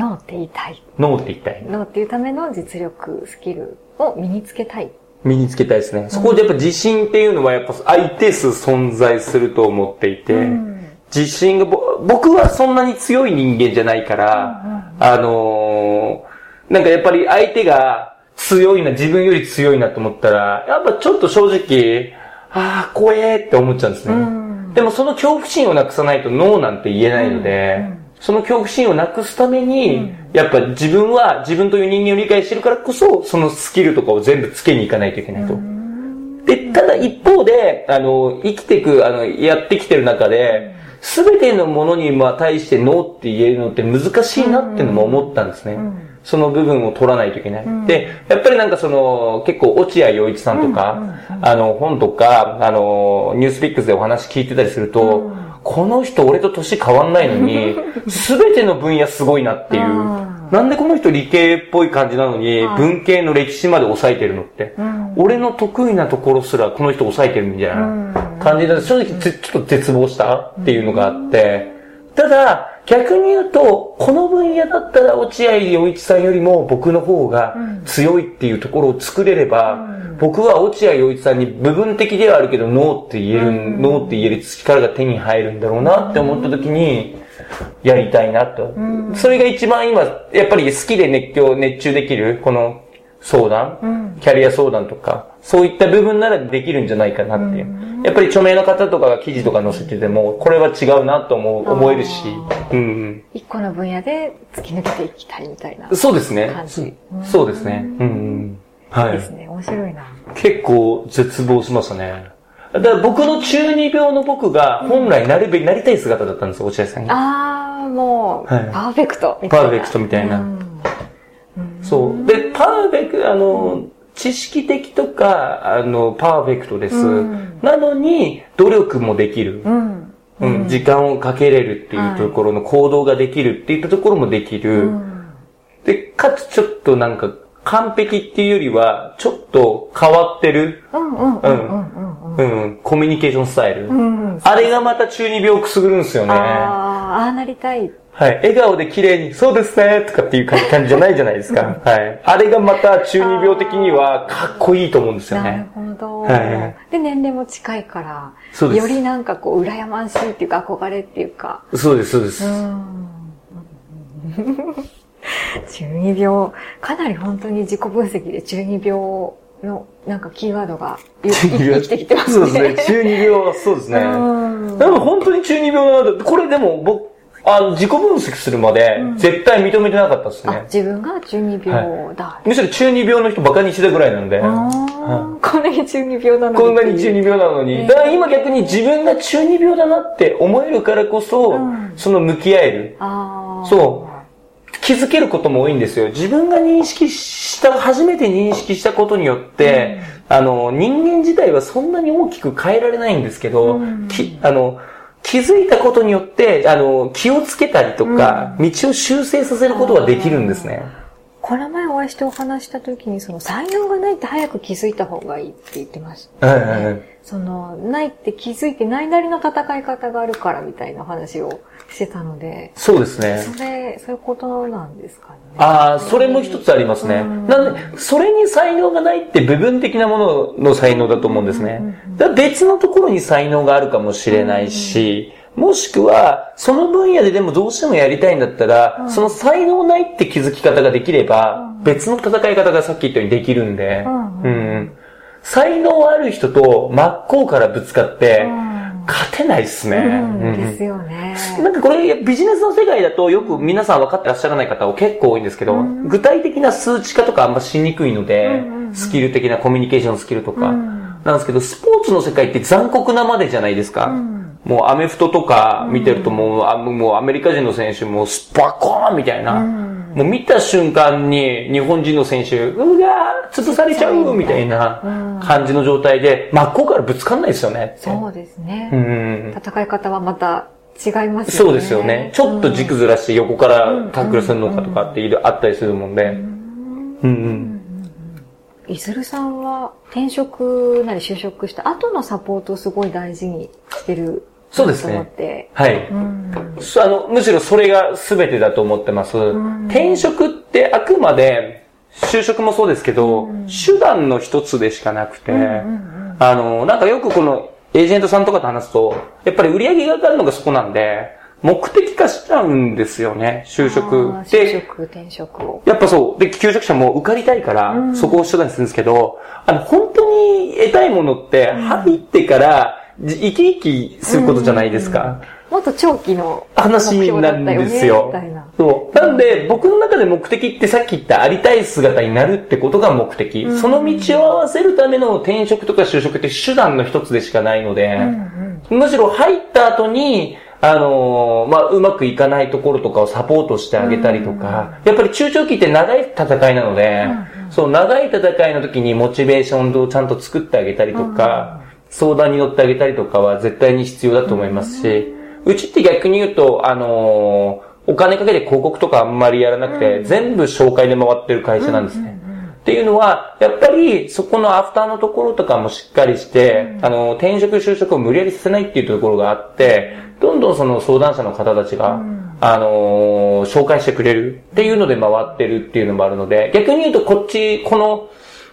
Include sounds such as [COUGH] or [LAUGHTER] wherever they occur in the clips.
ノーって言いたい。ノーって言いたい。ノーっていうための実力、スキルを身につけたい。身につけたいですね。そこでやっぱ自信っていうのはやっぱ相手数存在すると思っていて、うん自信がぼ、僕はそんなに強い人間じゃないから、あのーなんかやっぱり相手が強いな、自分より強いなと思ったら、やっぱちょっと正直、ああ、怖えって思っちゃうんですね。うんでもその恐怖心をなくさないとノーなんて言えないので、その恐怖心をなくすために、やっぱ自分は自分という人間を理解してるからこそ、そのスキルとかを全部つけに行かないといけないと。で、ただ一方で、あの、生きていく、あの、やってきてる中で、すべてのものにまあ対してノーって言えるのって難しいなってのも思ったんですね。その部分を取らないといけない。で、やっぱりなんかその、結構落合陽一さんとか、あの、本とか、あの、ニュースピックスでお話聞いてたりすると、この人俺と年変わんないのに、[LAUGHS] すべての分野すごいなっていう。なんでこの人理系っぽい感じなのに、文系の歴史まで抑えてるのって。俺の得意なところすらこの人抑えてるみたいな感じで、正直ぜちょっと絶望したっていうのがあって、ただ、逆に言うと、この分野だったら落合陽一さんよりも僕の方が強いっていうところを作れれば、僕は落合陽一さんに部分的ではあるけど、ノーって言える、ノーって言える力が手に入るんだろうなって思った時に、やりたいなと。それが一番今、やっぱり好きで熱狂、熱中できる、この相談、キャリア相談とか、そういった部分ならできるんじゃないかなっていう。やっぱり著名な方とかが記事とか載せてても、これは違うなと思う、思えるし、うん一個の分野で突き抜けていきたいみたいなうん。そうですね。そうですね。うんうん。はいです。ね。面白いな。結構絶望しましたね。だから僕の中二病の僕が本来なるべき、なりたい姿だったんですよ、落合さんが。あー、もう、はいパーフェクトみたいな。パーフェクトみたいなうんそう。で、パーフェクト、あの、知識的とか、あの、パーフェクトです。なのに、努力もできる。うん。うん、時間をかけれるっていうところの行動ができるっていったところもできる。で、かつちょっとなんか、完璧っていうよりは、ちょっと変わってる、うんうんうん。うんコミュニケーションスタイル。うん、あれがまた中二病くすぐるんですよね。ああ、ああなりたい。はい。笑顔で綺麗に、そうですねとかっていう感じじゃないじゃないですか。はい。あれがまた中二病的にはかっこいいと思うんですよね。なるほど。はい。で、年齢も近いから、そうです。よりなんかこう、羨ましいっていうか、憧れっていうか。そうです、そうです。うん [LAUGHS] [LAUGHS] 中二病、かなり本当に自己分析で中二病のなんかキーワードが [LAUGHS] 生きてきてますね。そうですね。中二病はそうですね。でも本当に中二病な。これでも僕、あの、自己分析するまで、絶対認めてなかったですね。うん、自分が中二病だ、はい、むしろ中二病の人バカにしてたぐらいなんで。はい、こんなに中二病なのに。こんなに中二病なのに。だから今逆に自分が中二病だなって思えるからこそ、うん、その向き合える。そう。気づけることも多いんですよ。自分が認識した、初めて認識したことによって、あの、人間自体はそんなに大きく変えられないんですけど、きあの、気づいたことによって、あの、気をつけたりとか、道を修正させることができるんですね。この前お会いしてお話した時に、その才能がないって早く気づいた方がいいって言ってました。はいはいはいその、ないって気づいてないなりの戦い方があるからみたいな話をしてたので、そうですね。それ、そういうことなんですかね。ああ、それも一つありますね。なんで、それに才能がないって部分的なものの才能だと思うんですね。別のところに才能があるかもしれないし、もしくは、その分野ででもどうしてもやりたいんだったら、その才能ないって気づき方ができれば、別の戦い方がさっき言ったようにできるんで、うん才能ある人と真っ向からぶつかって、勝てないっすね。うん。うん。ですよね。なんかこれビジネスの世界だとよく皆さん分かってらっしゃらない方は結構多いんですけど、具体的な数値化とかあんましにくいので、スキル的なコミュニケーションスキルとか、なんですけど、スポーツの世界って残酷なまでじゃないですか。もうアメフトとか見てるともう、あもうアメリカ人の選手もスパコーンみたいな。もう見た瞬間に日本人の選手、うわー潰されちゃうみたいな感じの状態で、真っ向からぶつかんないですよね。そうですね。うん。戦い方はまた違いますよね。そうですよね。ちょっと軸ずらして横からタックルするのかとかってあったりするもんで。うんうん。いずるさんは転職なり就職した後のサポートをすごい大事にしてるそうですねと思って。はい。うん。そあの、むしろそれが全てだと思ってます。転職ってあくまで、就職もそうですけど、手段の一つでしかなくて、あの、なんかよくこのエージェントさんとかと話すと、やっぱり売り上げが上がるのがそこなんで、目的化しちゃうんですよね、就職あー。就で、職、転職を。やっぱそう。で、求職者も受かりたいから、そこを手段にするんですけど、あの、本当に得たいものって、入ってから、じ生き生きすることじゃないですか。もっと長期の話なんですよ。そう。なんで、僕の中で目的ってさっき言ったありたい姿になるってことが目的。その道を合わせるための転職とか就職って手段の一つでしかないので、むしろ入った後に、あのーまあ、うまくいかないところとかをサポートしてあげたりとか、やっぱり中長期って長い戦いなので、そう、長い戦いの時にモチベーションをちゃんと作ってあげたりとか、相談に乗ってあげたりとかは絶対に必要だと思いますし、うちって逆に言うと、あのーお金かけて広告とかあんまりやらなくて、全部紹介で回ってる会社なんですね。っていうのは、やっぱりそこのアフターのところとかもしっかりして、あの、転職就職を無理やりさせないっていうところがあって、どんどんその相談者の方たちが、あのー紹介してくれるっていうので回ってるっていうのもあるので、逆に言うとこっち、この、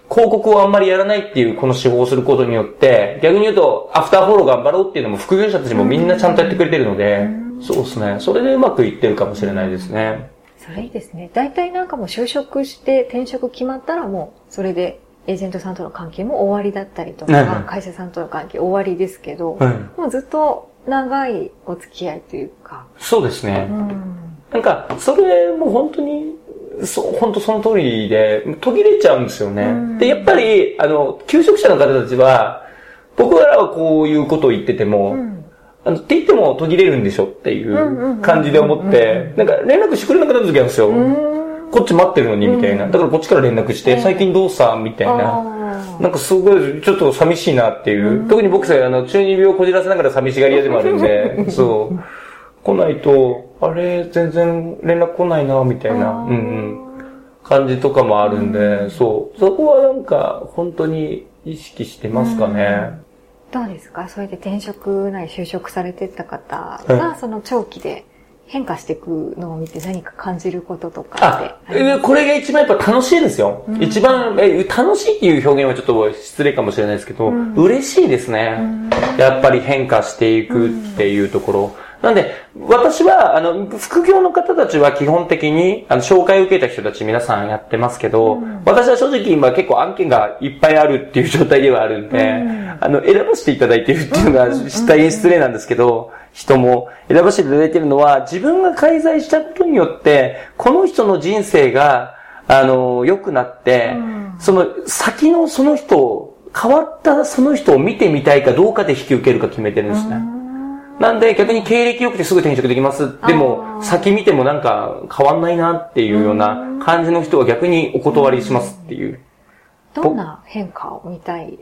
広告をあんまりやらないっていうこの手法をすることによって、逆に言うと、アフターフォロー頑張ろうっていうのも副業者たちもみんなちゃんとやってくれてるので、そうですね。それでうまくいってるかもしれないですね。それいいですね。大体なんかもう就職して転職決まったらもう、それでエージェントさんとの関係も終わりだったりとはいか、会社さんとの関係終わりですけど、はいもうずっと長いお付き合いというか、そうですね。うん。なんか、それも本当に、そう、本当その通りで、途切れちゃうんですよね。うんで、やっぱり、あの、求職者の方たちは、僕らはこういうことを言ってても、うんあの、って言っても途切れるんでしょっていんう感じで思って、なんか連絡してくれなくなる時あるんですよ。うんこっち待ってるのに、みたいな。だからこっちから連絡して、うん最近どうさみたいな。あなんかすごい、ちょっと寂しいなっていう。特に僕さえ、あの、中二病をこじらせながら寂しがり屋でもあるんで、[LAUGHS] そう。来ないと、あれ、全然連絡来ないな、みたいな、うんうん。感じとかもあるんで、そう。そこはなんか、本当に意識してますかね。どうですか？それで転職なり就職されてった方はが、その長期で変化していくのを見て何か感じることとかってあ、えこれが一番やっぱ楽しいですよ。一番、え、楽しいっていう表現はちょっと失礼かもしれないですけど、嬉しいですね。やっぱり変化していくっていうところ。なんで、私は、あの、副業の方たちは基本的に、あの、紹介を受けた人たち皆さんやってますけど、私は正直今結構案件がいっぱいあるっていう状態ではあるんで、あの、選ばせていただいてるっていうのが大変失礼なんですけど、人も選ばせていただいてるのは、自分が介在したことによって、この人の人生が、あの、良くなって、その先のその人、変わったその人を見てみたいかどうかで引き受けるか決めてるんですね。なんで逆に経歴良くてすぐ転職できます。でも先見てもなんか変わんないなっていうような感じの人は逆にお断りしますっていう。どんな変化を見たい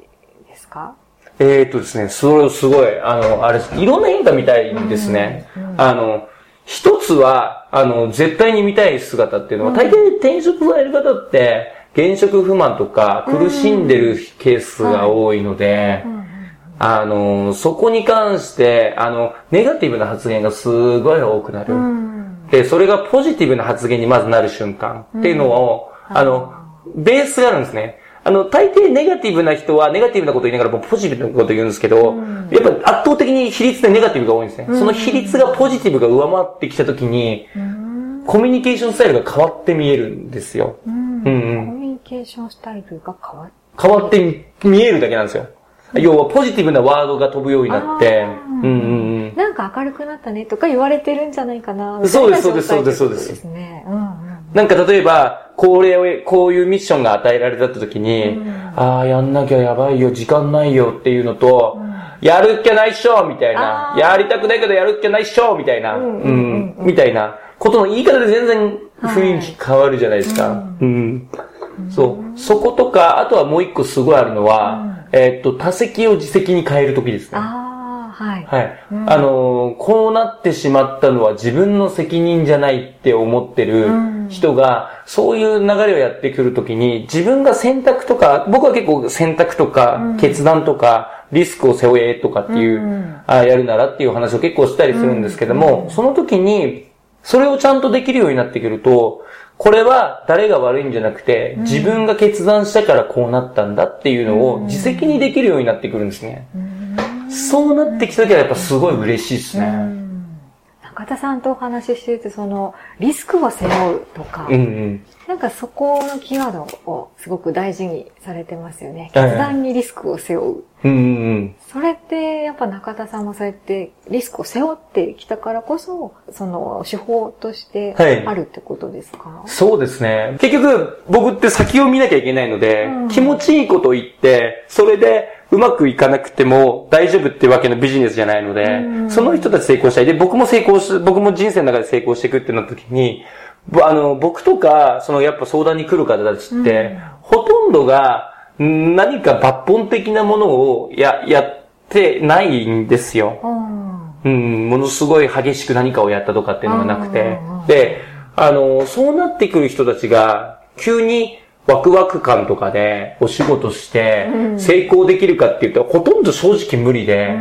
ですか？えーっとですね、それすごい、あの、あれです、いろんな変化見たいんですね。あの、一つは、あの、絶対に見たい姿っていうのは、大抵転職される方って、現職不満とか苦しんでるケースが多いので、あの、そこに関して、あの、ネガティブな発言がすごい多くなる。で、それがポジティブな発言にまずなる瞬間っていうのを、あの、ベースがあるんですね。あの、大抵ネガティブな人はネガティブなこと言いながらもポジティブなこと言うんですけど、やっぱ圧倒的に比率でネガティブが多いんですね。その比率がポジティブが上回ってきたときに、コミュニケーションスタイルが変わって見えるんですよ。うんコうん。ミュニケーションスタイルが変わっ変わって見えるだけなんですよ。要はポジティブなワードが飛ぶようになって、うんうんうん。なんか明るくなったねとか言われてるんじゃないかな。みたいなそうですそうですそうです。状態ってことですなんか例えば、これを、こういうミッションが与えられた時に、ああ、やんなきゃやばいよ、時間ないよっていうのと、やるっきゃないっしょみたいな。やりたくないけどやるっきゃないっしょみたいな。うんううんん。みたいなことの言い方で全然雰囲気変わるじゃないですか。うん。そう。そことか、あとはもう一個すごいあるのは、えーっと、多席を自席に変える時ですね。ああ、はい。はい。あのーこうなってしまったのは自分の責任じゃないって思ってる人が、そういう流れをやってくるときに、自分が選択とか、僕は結構選択とか、決断とか、リスクを背負えとかっていう、うんあやるならっていう話を結構したりするんですけども、その時に、それをちゃんとできるようになってくると、これは誰が悪いんじゃなくて、自分が決断したからこうなったんだっていうのを自責にできるようになってくるんですね。そうなってきた時はやっぱすごい嬉しいですね。中田さんとお話ししてて、その、リスクを背負うとか、うんうん。なんかそこのキーワードをすごく大事にされてますよね。はい決断にリスクを背負う。うんうんうん。それって、やっぱ中田さんもそうやってリスクを背負ってきたからこそ、その手法としてはいあるってことですか、そうですね。結局、僕って先を見なきゃいけないので、うん気持ちいいことを言って、それでうまくいかなくても大丈夫ってわけのビジネスじゃないので、うんその人たち成功したい。で、僕も成功し、僕も人生の中で成功していくってなった時に、ぼあの、僕とか、そのやっぱ相談に来る方たちって、うんほとんどがん何か抜本的なものをや、やってないんですよ。うんうん、ものすごい激しく何かをやったとかっていうのがなくて。で、あの、そうなってくる人たちが、急にワクワク感とかでお仕事してうん成功できるかっていうと、ほとんど正直無理で、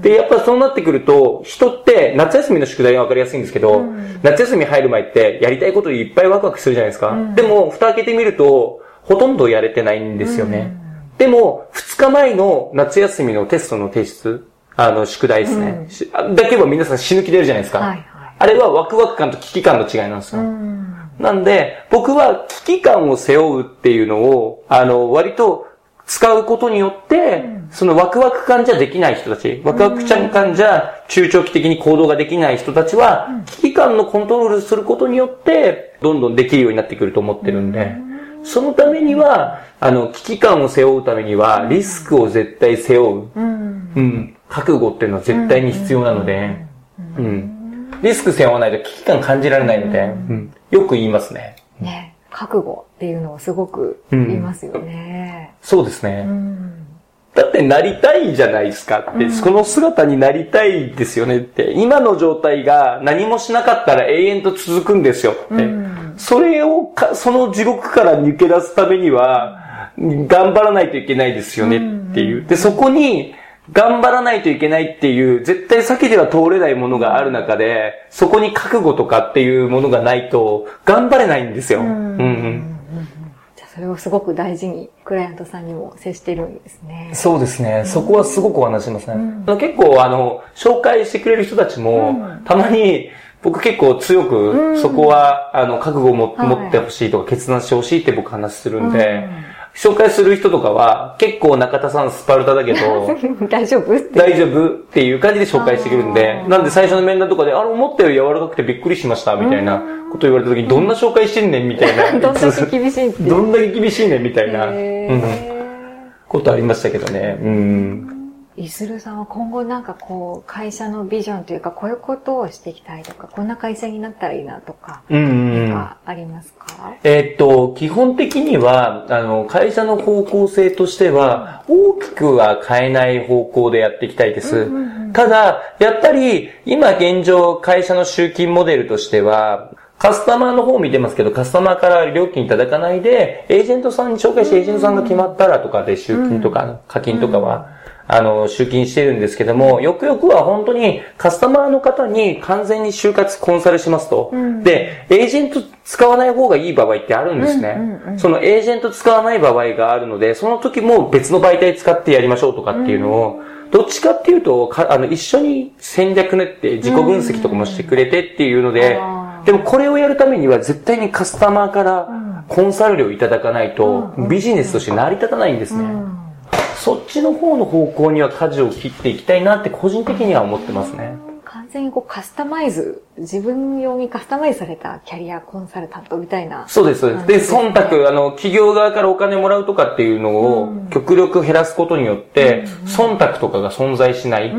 で、やっぱそうなってくると、人って夏休みの宿題がわかりやすいんですけど、うん夏休み入る前ってやりたいこといっぱいワクワクするじゃないですか。うんでも、蓋開けてみると、ほとんどやれてないんですよね。でも、2日前の夏休みのテストの提出、あの、宿題ですね。だけは皆さん死ぬ気出るじゃないですか。あれはワクワク感と危機感の違いなんですよ。うんなんで、僕は危機感を背負うっていうのを、あの、割と使うことによって、そのワクワク感じゃできない人たち、ワクワク感じゃ中長期的に行動ができない人たちは、危機感のコントロールすることによって、どんどんできるようになってくると思ってるんで、そのためには、あの、危機感を背負うためには、リスクを絶対背負う。うん。うん。覚悟っていうのは絶対に必要なので、うん。リスク背負わないと危機感感じられないので、うん。よく言いますね。ね、覚悟っていうのをすごく言いますよね。そうですね。うんだってなりたいじゃないですかって、その姿になりたいですよねって、今の状態が何もしなかったら永遠と続くんですよって。うんそれをか、その地獄から抜け出すためには、頑張らないといけないですよねっていう。で、そこに、頑張らないといけないっていう、絶対避けては通れないものがある中で、そこに覚悟とかっていうものがないと、頑張れないんですよ。うんうんじゃあそれをすごく大事にクライアントさんにも接してるんですね。そうですね。そこはすごくお話ししますね。結構、あの、紹介してくれる人たちも、たまに、僕結構強く、そこは、あの、覚悟をもはい持ってほしいとか、決断してほしいって僕話するんで、紹介する人とかは、結構中田さんスパルタだけど、[LAUGHS] 大丈夫。大丈夫っていう感じで紹介してくるんでなんで最初の面談とかで、あの、思ったより柔らかくてびっくりしました、みたいなこと言われた時に、どんな紹介してんねん、みたいな。[LAUGHS] どんだけ厳しいって。どんだけ厳しいねん、みたいな。へうんーことありましたけどね。うん。いするさんは今後なんかこう、会社のビジョンというか、こういうことをしていきたいとか、こんな会社になったらいいなとか、うんうんかありますか、えーっと、基本的には、あの、会社の方向性としては、大きくは変えない方向でやっていきたいです。ただ、やっぱり、今現状、会社の集金モデルとしては、カスタマーの方を見てますけど、カスタマーから料金いただかないで、エージェントさんに紹介してエージェントさんが決まったらとかで集金とか、課金とかは、あの、集金してるんですけども、よくよくは本当にカスタマーの方に完全に就活コンサルしますと。で、エージェント使わない方がいい場合ってあるんですね。そのエージェント使わない場合があるので、その時も別の媒体使ってやりましょうとかっていうのを、どっちかっていうと、かあの、一緒に戦略練って自己分析とかもしてくれてっていうのででもこれをやるためには絶対にカスタマーからコンサル料いただかないと、ビジネスとして成り立たないんですね。そっちの方の方向には舵を切っていきたいなって個人的には思ってますね。完全にこうカスタマイズ、自分用にカスタマイズされたキャリアコンサルタントみたいな。そうです、そうです。で、忖度、あの、企業側からお金もらうとかっていうのを極力減らすことによって、忖度とかが存在しない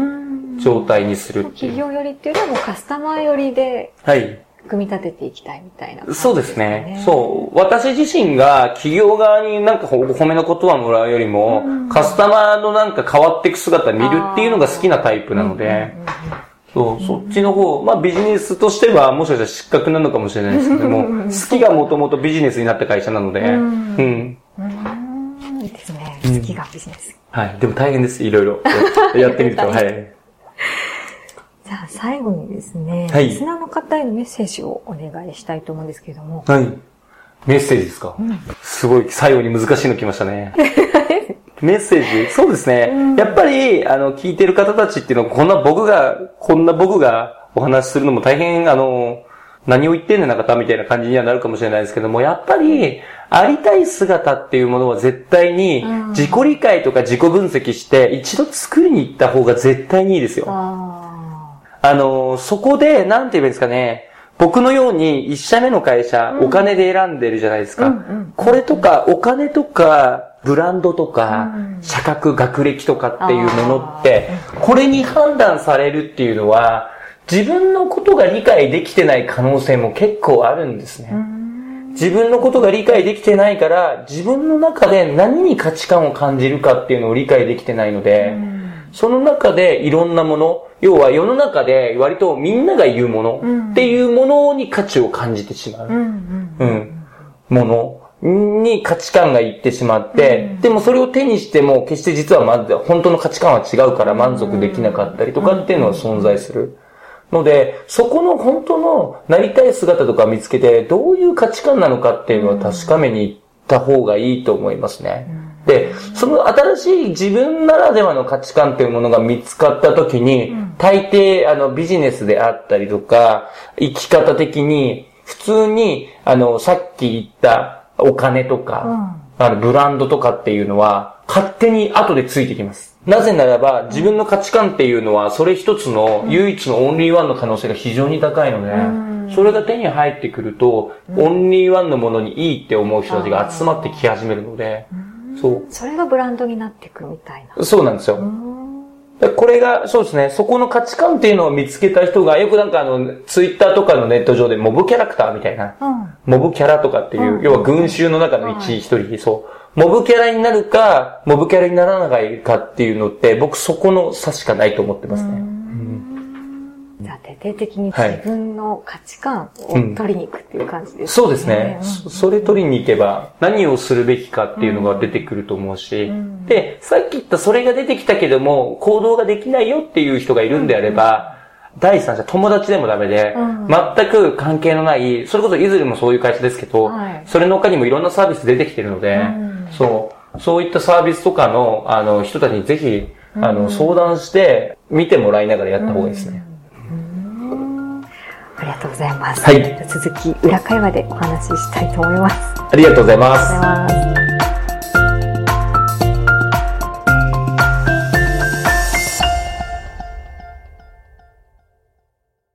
状態にするっていう。企業寄りっていうよりはもうカスタマー寄りではい。組み立てていきたいみたいな感じそうですね。そう。私自身が企業側になんかお褒めの言葉もらうよりも、カスタマーのなんか変わっていく姿見るっていうのが好きなタイプなので、そう、そっちの方、まあビジネスとしてはもしかしたら失格なのかもしれないですけども、好きがもともとビジネスになった会社なので、うん。うん。いいですね。好きがビジネス。はい。でも大変です、いろいろ。やってみると。[LAUGHS] はい。じゃあ最後にですね、はいリスナーの方へのメッセージをお願いしたいと思うんですけれども。はい。メッセージですか、すごい、最後に難しいの来ましたね。[LAUGHS] メッセージ？そうですね。やっぱり、あの、聞いてる方たちっていうのは、こんな僕が、こんな僕がお話しするのも大変、あの、何を言ってんねんな方みたいな感じにはなるかもしれないですけども、やっぱり、ありたい姿っていうものは絶対に、自己理解とか自己分析して、一度作りに行った方が絶対にいいですよ。ああの、そこで、なんて言えばいいですかね、僕のように一社目の会社、お金で選んでるじゃないですか。これとか、お金とか、ブランドとか、社格、学歴とかっていうものって、これに判断されるっていうのは、自分のことが理解できてない可能性も結構あるんですね。自分のことが理解できてないから、自分の中で何に価値観を感じるかっていうのを理解できてないので、その中でいろんなもの、要は世の中で割とみんなが言うものっていうものに価値を感じてしまう。ーうんうん。ものに価値観がいってしまって、でもそれを手にしても決して実はまず本当の価値観は違うから満足できなかったりとかっていうのは存在する。ので、そこの本当のなりたい姿とか見つけて、どういう価値観なのかっていうのは確かめに行った方がいいと思いますね。で、その新しい自分ならではの価値観というものが見つかった時に、大抵、あの、ビジネスであったりとか、生き方的に、普通に、あの、さっき言ったお金とか、あの、ブランドとかっていうのは、勝手に後でついてきます。なぜならば、自分の価値観っていうのは、それ一つの唯一のオンリーワンの可能性が非常に高いので、それが手に入ってくると、オンリーワンのものにいいって思う人たちが集まってき始めるので、そう。それがブランドになっていくみたいな。そうなんですよ。でこれが、そうですね、そこの価値観っていうのを見つけた人が、よくなんかあの、ツイッターとかのネット上でモブキャラクターみたいな、うん。モブキャラとかっていう、要は群衆の中の一一人、そう。モブキャラになるか、モブキャラにならないかっていうのって、僕そこの差しかないと思ってますね。徹底的にはい自分の価値観を取りに行くっていう感じですね。そうですね。うん。そそれ取りに行けば、何をするべきかっていうのが出てくると思うし、で、さっき言ったそれが出てきたけども、行動ができないよっていう人がいるんであれば、第三者、友達でもダメで、うん。全く関係のない、それこそいずれもそういう会社ですけど、はい。それの他にもいろんなサービス出てきてるので、ん。そう、そういったサービスとかの、あの、人たちにぜひ、あの、相談して、見てもらいながらやった方がいいですね。ありがとうございます。はい続き、裏会話でお話ししたいと思います。ありがとうございます。